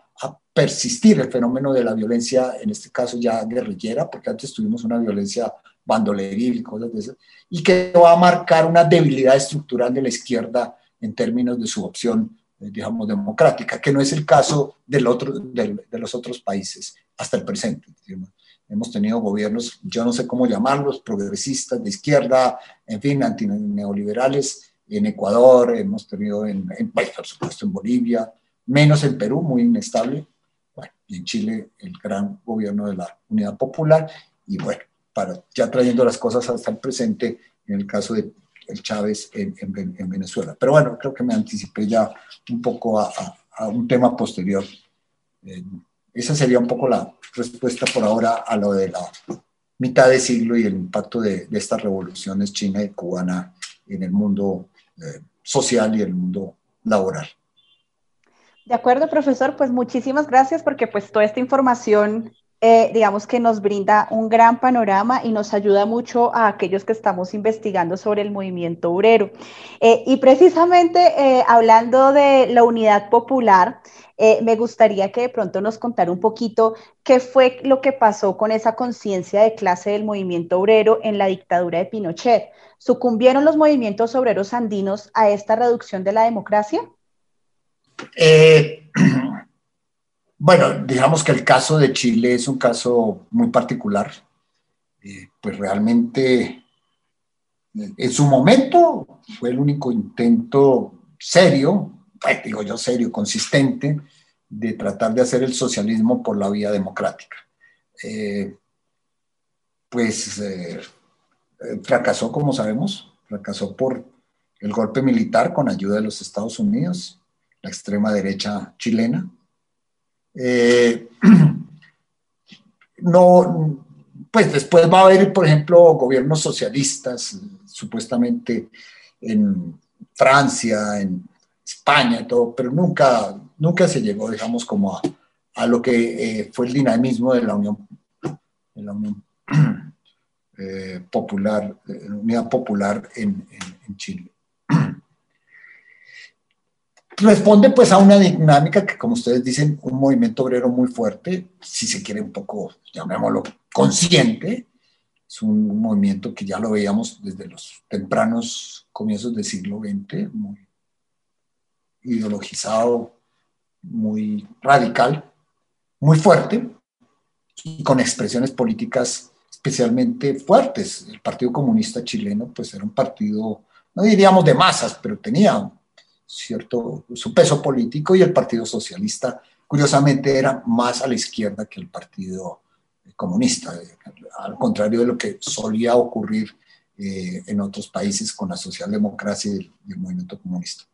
persistir el fenómeno de la violencia, en este caso ya guerrillera, porque antes tuvimos una violencia bandoleril y cosas de esas, y que va a marcar una debilidad estructural de la izquierda en términos de su opción eh, digamos, democrática, que no es el caso del otro, de los otros países hasta el presente. Hemos tenido gobiernos, yo no sé cómo llamarlos, progresistas, de izquierda, en fin, antineoliberales, en Ecuador, hemos tenido en, en por supuesto en Bolivia, menos en Perú, muy inestable, y en Chile el gran gobierno de la Unidad Popular, y bueno, para ya trayendo las cosas hasta el presente, en el caso de el Chávez en, en, Venezuela. Pero bueno, creo que me anticipé ya un poco a, a, un tema posterior. Eh, esa sería un poco la respuesta por ahora a lo de la mitad de siglo y el impacto de, de estas revoluciones china y cubana en el mundo eh, social y el mundo laboral. De acuerdo, profesor, pues muchísimas gracias porque pues toda esta información eh, digamos que nos brinda un gran panorama y nos ayuda mucho a aquellos que estamos investigando sobre el movimiento obrero. Eh, y precisamente eh, hablando de la unidad popular, me gustaría que de pronto nos contara un poquito qué fue lo que pasó con esa conciencia de clase del movimiento obrero en la dictadura de Pinochet. ¿Sucumbieron los movimientos obreros andinos a esta reducción de la democracia? Bueno, digamos que el caso de Chile es un caso muy particular. Eh, pues realmente, eh, en su momento, fue el único intento serio, digo yo serio, consistente, de tratar de hacer el socialismo por la vía democrática. Eh, pues fracasó, como sabemos, fracasó por el golpe militar con ayuda de los Estados Unidos, la extrema derecha chilena, eh, no, pues después va a haber, por ejemplo, gobiernos socialistas, supuestamente en Francia, en España, todo, pero nunca, nunca se llegó, digamos, como a, a lo que eh, fue el dinamismo de la Unión, de la Unión eh, Popular, Unidad Popular en Chile responde pues a una dinámica que, como ustedes dicen, un movimiento obrero muy fuerte, si se quiere un poco, llamémoslo, consciente. Es un movimiento que ya lo veíamos desde los tempranos comienzos del siglo XX, muy ideologizado, muy radical, muy fuerte y con expresiones políticas especialmente fuertes. El Partido Comunista chileno pues era un partido, no diríamos de masas, pero tenía cierto su peso político y el Partido Socialista, curiosamente, era más a la izquierda que el Partido Comunista, al contrario de lo que solía ocurrir eh, en otros países con la socialdemocracia y el, movimiento comunista.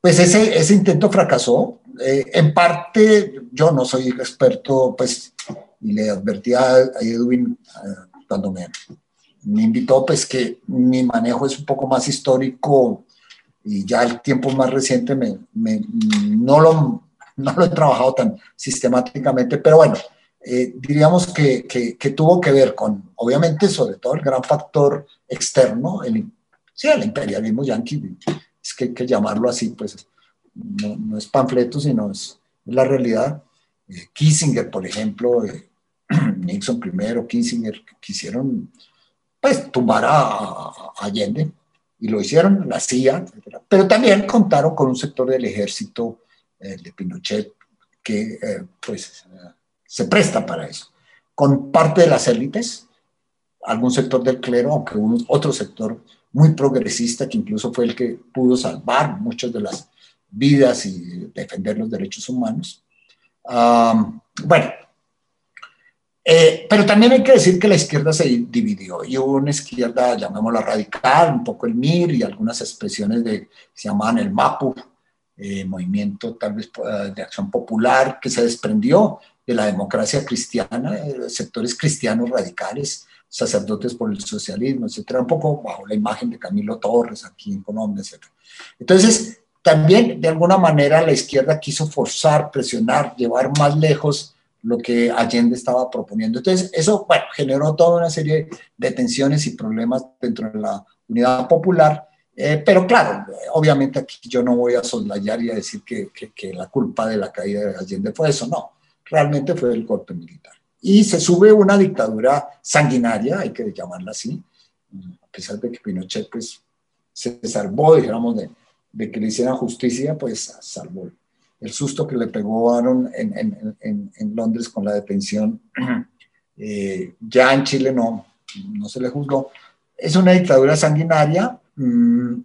Pues ese, ese intento fracasó. Eh, en parte, yo no soy experto, pues, y le advertí a, Edwin eh, cuando me, me invitó, pues que mi manejo es un poco más histórico y ya el tiempo más reciente me, no, lo, no lo he trabajado tan sistemáticamente, pero bueno, eh, diríamos que, que, tuvo que ver con, obviamente, sobre todo el gran factor externo, el, sí, el imperialismo yanqui, es que hay que llamarlo así, pues no, no es panfleto, sino es, la realidad. Eh, Kissinger, por ejemplo, eh, Nixon primero, Kissinger, quisieron pues tumbar a Allende, y lo hicieron, la CIA, Pero también contaron con un sector del ejército eh, de Pinochet que eh, pues se presta para eso. Con parte de las élites, algún sector del clero, aunque un, otro sector muy progresista que incluso fue el que pudo salvar muchas de las vidas y defender los derechos humanos. bueno, eh, pero también hay que decir que la izquierda se dividió y hubo una izquierda, llamémosla radical, un poco el MIR y algunas expresiones de, se llamaban el MAPU, eh, movimiento tal vez eh, de acción popular, que se desprendió de la democracia cristiana, sectores cristianos radicales, sacerdotes por el socialismo, etcétera, un poco bajo la imagen de Camilo Torres aquí en Colombia, etcétera. Entonces, también de alguna manera la izquierda quiso forzar, presionar, llevar más lejos lo que Allende estaba proponiendo. Entonces, eso, bueno, generó toda una serie de tensiones y problemas dentro de la unidad popular, eh, pero claro, obviamente aquí yo no voy a soslayar y a decir que, que, la culpa de la caída de Allende fue eso, no, realmente fue el golpe militar. Y se sube una dictadura sanguinaria, hay que llamarla así, a pesar de que Pinochet pues se salvó, digamos, de, de que le hicieran justicia, pues salvó el susto que le pegó Aaron en, en, en, Londres con la detención, eh, ya en Chile no, no se le juzgó. Es una dictadura sanguinaria, mm,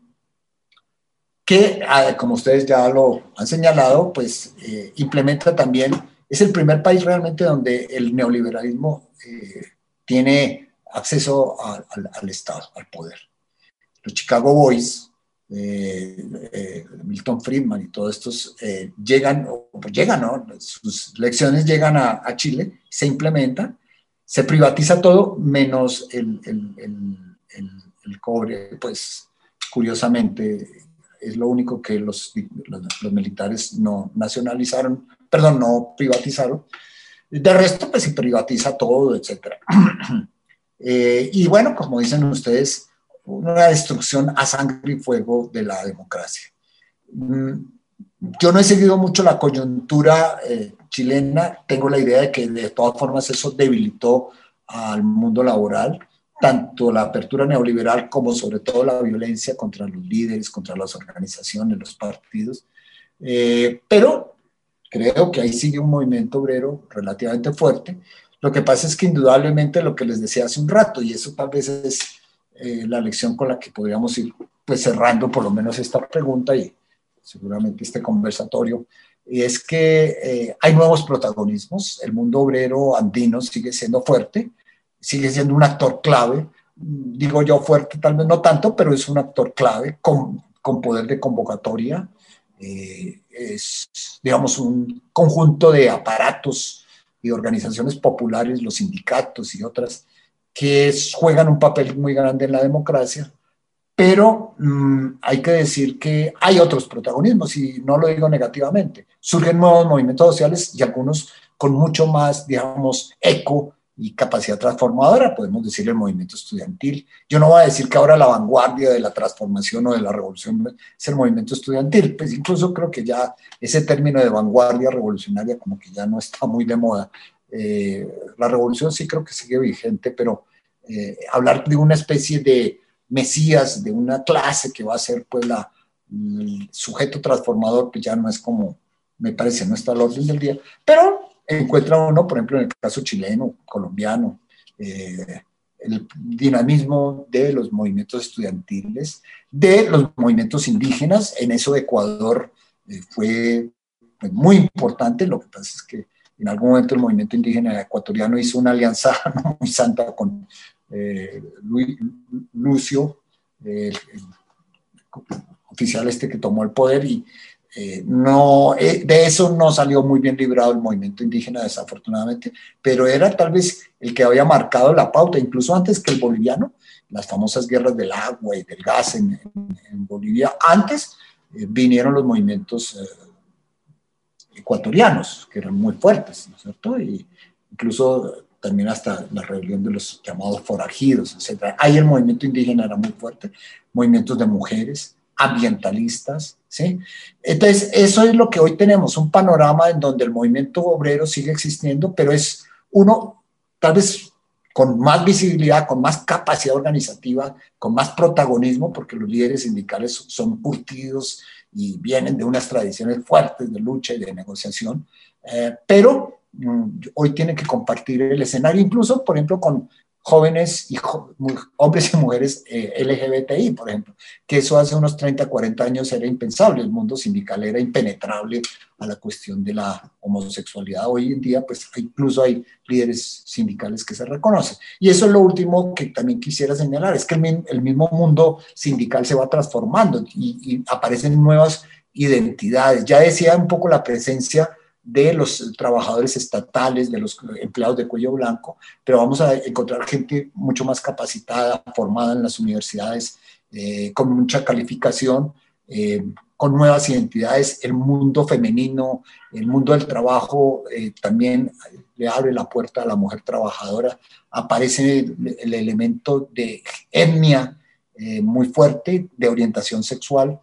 que, ah, como ustedes ya lo han señalado, pues eh, implementa también, es el primer país realmente donde el neoliberalismo eh, tiene acceso al Estado, al poder. Los Chicago Boys, eh, Milton Friedman y todos estos llegan, pues llegan, ¿no? Sus lecciones llegan a, Chile, se implementan, se privatiza todo menos el, el, el, cobre, pues curiosamente es lo único que los, los, militares no nacionalizaron, perdón, no privatizaron. De resto, pues se privatiza todo, etc. Eh, y bueno, como dicen ustedes, una destrucción a sangre y fuego de la democracia. Mm, yo no he seguido mucho la coyuntura eh, chilena, tengo la idea de que de todas formas eso debilitó al mundo laboral tanto la apertura neoliberal como sobre todo la violencia contra los líderes, contra las organizaciones, los partidos. Eh, pero creo que ahí sigue un movimiento obrero relativamente fuerte. Lo que pasa es que indudablemente lo que les decía hace un rato, y eso tal vez es eh, la lección con la que podríamos ir pues cerrando por lo menos esta pregunta y seguramente este conversatorio, es que eh, hay nuevos protagonismos, el mundo obrero andino sigue siendo fuerte, sigue siendo un actor clave, digo yo fuerte, tal vez no tanto, pero es un actor clave con, con poder de convocatoria. Eh, es, digamos, un conjunto de aparatos y organizaciones populares, los sindicatos y otras, que juegan un papel muy grande en la democracia, pero mm, hay que decir que hay otros protagonismos y no lo digo negativamente. Surgen nuevos movimientos sociales y algunos con mucho más, digamos, eco y capacidad transformadora, podemos decir el movimiento estudiantil. Yo no voy a decir que ahora la vanguardia de la transformación o de la revolución es el movimiento estudiantil, pues incluso creo que ya ese término de vanguardia revolucionaria como que ya no está muy de moda. Eh, la revolución sí creo que sigue vigente, pero eh, hablar de una especie de mesías, de una clase que va a ser pues la, el sujeto transformador, pues ya no es como, me parece, no está al orden del día, pero encuentra uno, por ejemplo, en el caso chileno, colombiano, eh, el dinamismo de los movimientos estudiantiles, de los movimientos indígenas. En eso Ecuador eh, fue pues, muy importante. Lo que pasa es que en algún momento el movimiento indígena ecuatoriano hizo una alianza muy santa con eh, Lucio, el, oficial este que tomó el poder y eh, no, eh, de eso no salió muy bien librado el movimiento indígena, desafortunadamente, pero era tal vez el que había marcado la pauta, incluso antes que el boliviano, las famosas guerras del agua y del gas en, Bolivia. Antes vinieron los movimientos ecuatorianos, que eran muy fuertes, ¿no es cierto? Y incluso también hasta la rebelión de los llamados forajidos, etc. Ahí el movimiento indígena era muy fuerte, movimientos de mujeres, ambientalistas, ¿sí? Entonces, eso es lo que hoy tenemos, un panorama en donde el movimiento obrero sigue existiendo, pero es uno tal vez con más visibilidad, con más capacidad organizativa, con más protagonismo, porque los líderes sindicales son curtidos y vienen de unas tradiciones fuertes de lucha y de negociación, eh, pero mm, hoy tienen que compartir el escenario, incluso, por ejemplo, con jóvenes y hombres y mujeres eh, LGBTI, por ejemplo, que eso hace unos 30, 40 años era impensable, el mundo sindical era impenetrable a la cuestión de la homosexualidad. Hoy en día, pues incluso hay líderes sindicales que se reconocen. Y eso es lo último que también quisiera señalar, es que el, mismo mundo sindical se va transformando y, y aparecen nuevas identidades. Ya decía un poco la presencia de los trabajadores estatales, de los empleados de cuello blanco, pero vamos a encontrar gente mucho más capacitada, formada en las universidades, eh, con mucha calificación, eh, con nuevas identidades. El mundo femenino, el mundo del trabajo eh, también le abre la puerta a la mujer trabajadora. Aparece el, el elemento de etnia muy fuerte, de orientación sexual,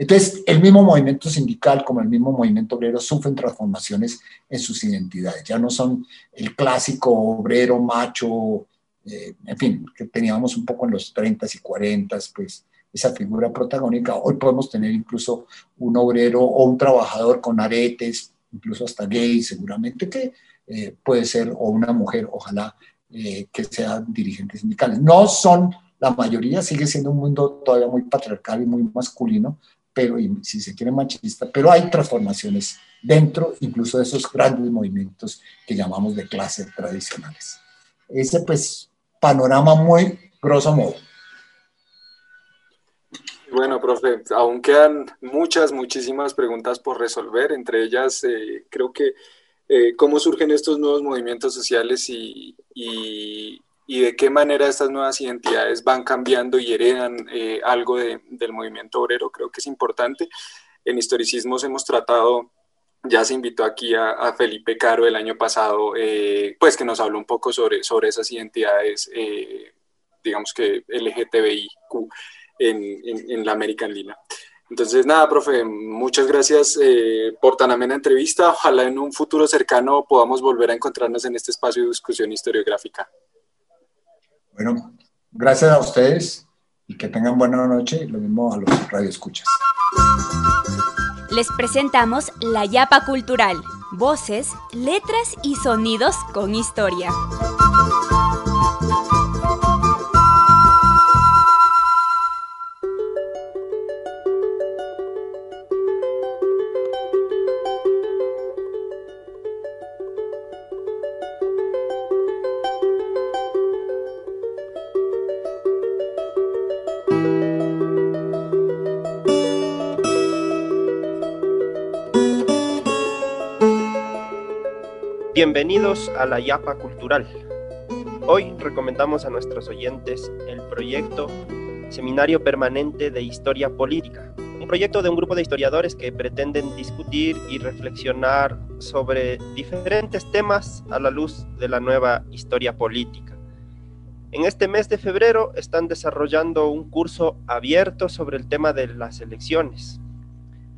entonces, el mismo movimiento sindical como el mismo movimiento obrero sufren transformaciones en sus identidades. Ya no son el clásico obrero macho, eh, en fin, que teníamos un poco en los 30 y 40, pues esa figura protagónica. Hoy podemos tener incluso un obrero o un trabajador con aretes, incluso hasta gay, seguramente que eh, puede ser, o una mujer, ojalá eh, que sean dirigentes sindicales. No son la mayoría, sigue siendo un mundo todavía muy patriarcal y muy masculino, pero si se quiere machista, pero hay transformaciones dentro incluso de esos grandes movimientos que llamamos de clase tradicionales. Ese pues panorama muy grosso modo. Bueno, profe, aún quedan muchas, muchísimas preguntas por resolver. Entre ellas, eh, creo que eh, cómo surgen estos nuevos movimientos sociales y, de qué manera estas nuevas identidades van cambiando y heredan eh, algo del movimiento obrero. Creo que es importante. En historicismos hemos tratado ya se invitó aquí a, Felipe Caro el año pasado, pues que nos habló un poco sobre, sobre esas identidades, digamos que LGTBIQ en, la American Lina. Entonces, nada, profe, muchas gracias eh, por tan amena entrevista. Ojalá en un futuro cercano podamos volver a encontrarnos en este espacio de discusión historiográfica. Bueno, gracias a ustedes y que tengan buena noche. Lo mismo a los radioescuchas. Les presentamos La Yapa Cultural. Voces, letras y sonidos con historia. Bienvenidos a la Yapa Cultural. Hoy recomendamos a nuestros oyentes el proyecto Seminario Permanente de Historia Política, un proyecto de un grupo de historiadores que pretenden discutir y reflexionar sobre diferentes temas a la luz de la nueva historia política. En este mes de febrero están desarrollando un curso abierto sobre el tema de las elecciones.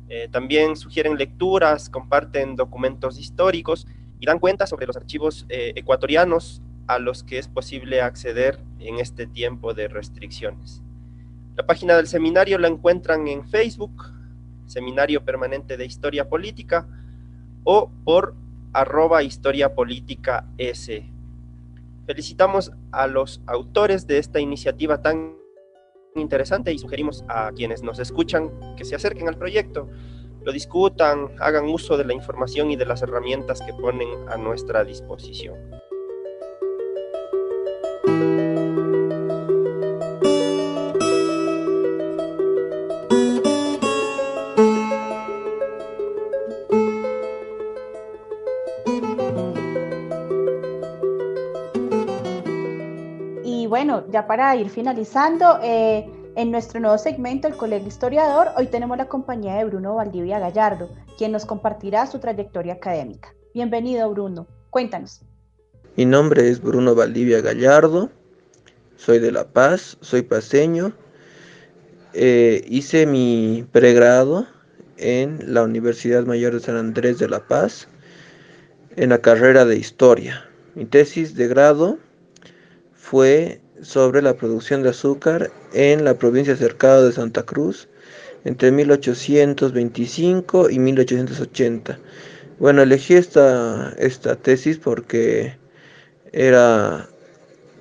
Eh, también sugieren lecturas, comparten documentos históricos y dan cuenta sobre los archivos eh, ecuatorianos a los que es posible acceder en este tiempo de restricciones. La página del seminario la encuentran en Facebook, Seminario Permanente de Historia Política, o por arroba Historia. Felicitamos a los autores de esta iniciativa tan interesante y sugerimos a quienes nos escuchan que se acerquen al proyecto lo discutan, hagan uso de la información y de las herramientas que ponen a nuestra disposición. Y bueno, ya para ir finalizando, eh, en nuestro nuevo segmento, el Colegio Historiador, hoy tenemos la compañía de Bruno Valdivia Gallardo, quien nos compartirá su trayectoria académica. Bienvenido, Bruno. Cuéntanos. Mi nombre es Bruno Valdivia Gallardo, soy de La Paz, soy paseño. Eh, hice mi pregrado en la Universidad Mayor de San Andrés de La Paz, en la carrera de Historia. Mi tesis de grado fue sobre la producción de azúcar en la provincia cercada de Santa Cruz entre 1825 y 1880. Bueno, elegí esta, esta tesis porque era,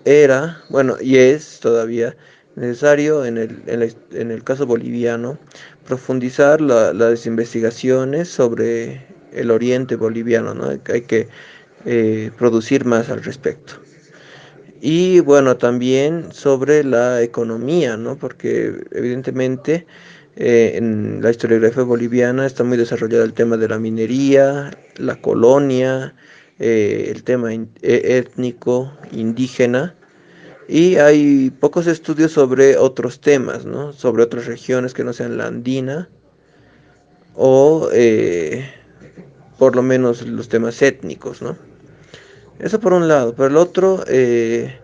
era, bueno, y es todavía necesario en el, en, el caso boliviano profundizar las investigaciones sobre el oriente boliviano, ¿no? Hay que eh, producir más al respecto. Y bueno, también sobre la economía, ¿no? Porque evidentemente eh, en la historiografía boliviana está muy desarrollado el tema de la minería, la colonia, eh, el tema e, étnico, indígena, y hay pocos estudios sobre otros temas, ¿no? Sobre otras regiones que no sean la andina, o eh, por lo menos los temas étnicos, ¿no? Eso por un lado. Por el otro, eh,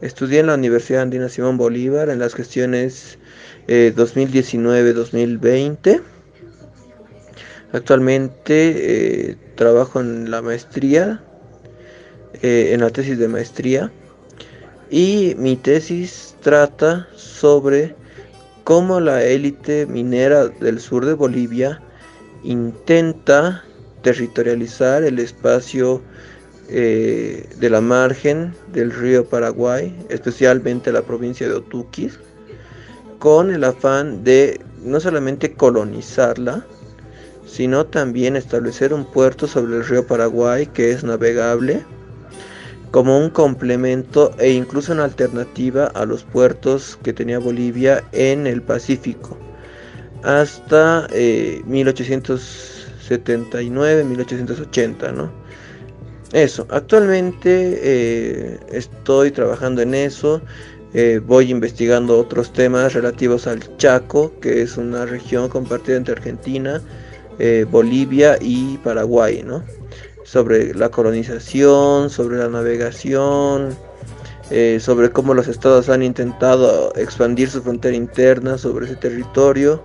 estudié en la Universidad Andina Simón Bolívar en las gestiones 2019-2020. Eh, Actualmente eh, trabajo en la maestría, en la tesis de maestría. Y mi tesis trata sobre cómo la élite minera del sur de Bolivia intenta territorializar el espacio eh, de la margen del río Paraguay, especialmente la provincia de Otuquis, con el afán de no solamente colonizarla, sino también establecer un puerto sobre el río Paraguay que es navegable como un complemento e incluso una alternativa a los puertos que tenía Bolivia en el Pacífico hasta 1879-1880, eh, ¿no? Eso, actualmente eh, estoy trabajando en eso, eh, voy investigando otros temas relativos al Chaco, que es una región compartida entre Argentina, eh, Bolivia y Paraguay, ¿no? Sobre la colonización, sobre la navegación, sobre cómo los estados han intentado expandir su frontera interna sobre ese territorio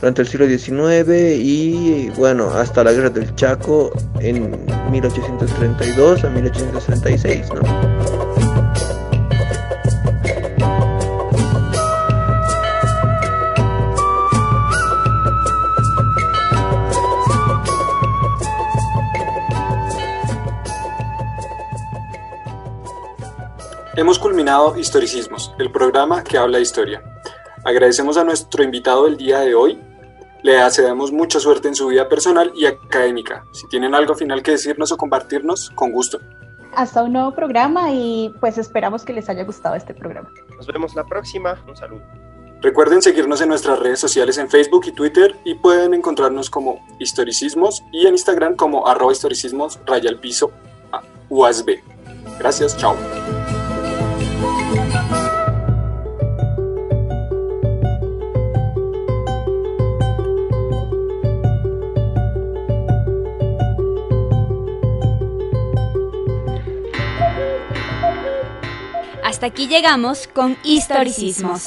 durante el siglo XIX y bueno, hasta la guerra del Chaco en 1832 a 1836, ¿no? Hemos culminado Historicismos, el programa que habla de historia. Agradecemos a nuestro invitado del día de hoy. Le deseamos mucha suerte en su vida personal y académica. Si tienen algo final que decirnos o compartirnos, con gusto. Hasta un nuevo programa y pues esperamos que les haya gustado este programa. Nos vemos la próxima. Un saludo. Recuerden seguirnos en nuestras redes sociales en Facebook y Twitter y pueden encontrarnos como Historicismos y en Instagram como arroba historicismos raya al piso USB. Gracias, chao. Hasta aquí llegamos con historicismos.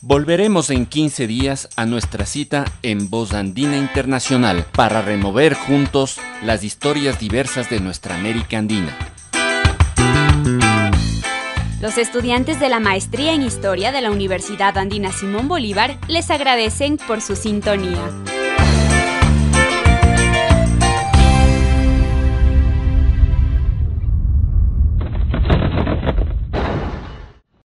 Volveremos en 15 días a nuestra cita en Voz Andina Internacional para remover juntos las historias diversas de nuestra América Andina. Los estudiantes de la Maestría en Historia de la Universidad Andina Simón Bolívar les agradecen por su sintonía.